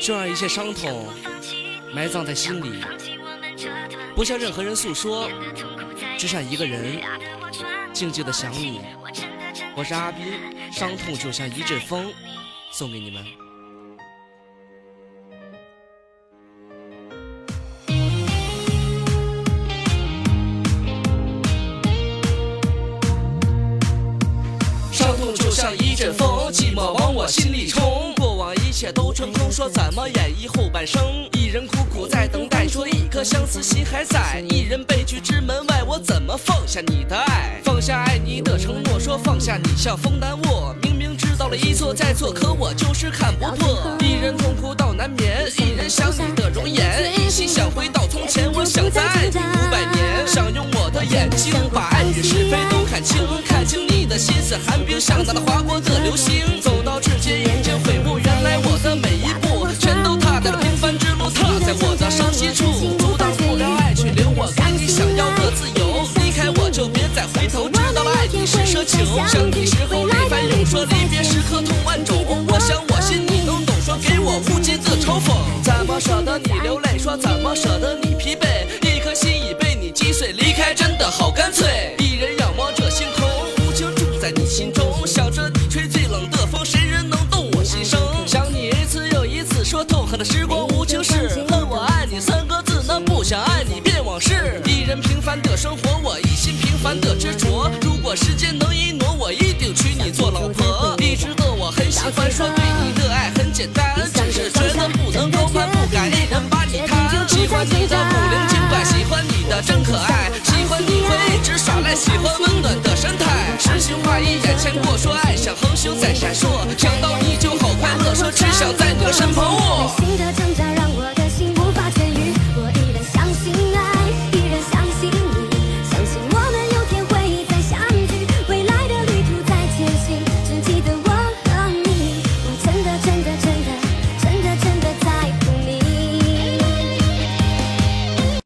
就让一切伤痛埋葬在心里，不向任何人诉说，只想一个人静静的想你。我是阿斌，伤痛就像一阵风，送给你们。伤痛就像一阵风，寂寞往我心里冲。一切都成空，说怎么演绎后半生？一人苦苦在等待，说一颗相思心还在。一人悲剧之门外，我怎么放下你的爱？放下爱你的承诺，说放下你像风难握。明明知道了一错再错，可我就是看不破。一人痛苦到难眠，一人想你的容颜，一心想回到从前，我想再爱。你五百年，想用我的眼睛把爱与是非都看清，看清你的心思寒冰，像那划过的流星。走到至今已经悔头，知道了爱你是奢求。想你时候泪翻涌，说离别时刻痛万种。我想我心你能懂，说给我无尽的嘲讽。怎么舍得你流泪？说怎么舍得你疲惫？一颗心已被你击碎，离开真的好干脆。一人仰望着星空，无情住在你心中。想着你吹最冷的风，谁人能动我心声？想你一次又一次，说痛恨的时光无情事。恨我爱你三个字，那不想爱你变往事。时间能一挪，我一定娶你做老婆。你知道我很喜欢，说对你的爱很简单，只是觉得不能高攀，不敢一人。把你贪。喜欢你的古灵精怪，喜欢你的真可爱，喜欢你会一直耍赖，喜欢温暖的神态。诗情画意眼前过，说爱像恒星在闪烁，想到你就好快乐，说只想在你的身旁。